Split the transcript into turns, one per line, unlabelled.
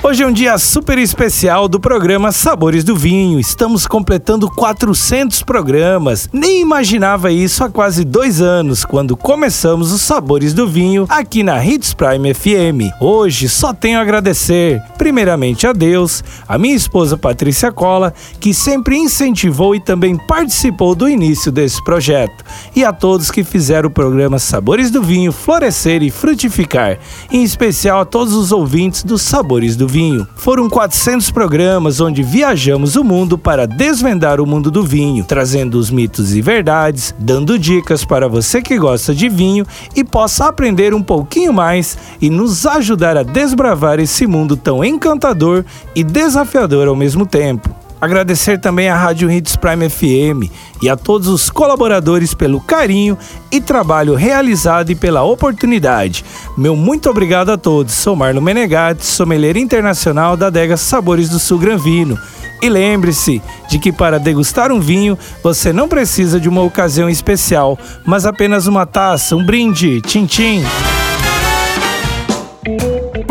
Hoje é um dia super especial do programa Sabores do Vinho. Estamos completando 400 programas. Nem imaginava isso há quase dois anos, quando começamos os Sabores do Vinho aqui na Hits Prime FM. Hoje só tenho a agradecer, primeiramente a Deus, a minha esposa Patrícia Cola, que sempre incentivou e também participou do início desse projeto, e a todos que fizeram o programa Sabores do Vinho florescer e frutificar, em especial a todos os ouvintes dos Sabores do Vinho vinho. Foram 400 programas onde viajamos o mundo para desvendar o mundo do vinho, trazendo os mitos e verdades, dando dicas para você que gosta de vinho e possa aprender um pouquinho mais e nos ajudar a desbravar esse mundo tão encantador e desafiador ao mesmo tempo. Agradecer também à Rádio Hits Prime FM e a todos os colaboradores pelo carinho e trabalho realizado e pela oportunidade. Meu muito obrigado a todos. Sou Marlon Menegatti, sommelier internacional da adega Sabores do Sul Granvino. E lembre-se de que para degustar um vinho, você não precisa de uma ocasião especial, mas apenas uma taça, um brinde. Tchim, tchim.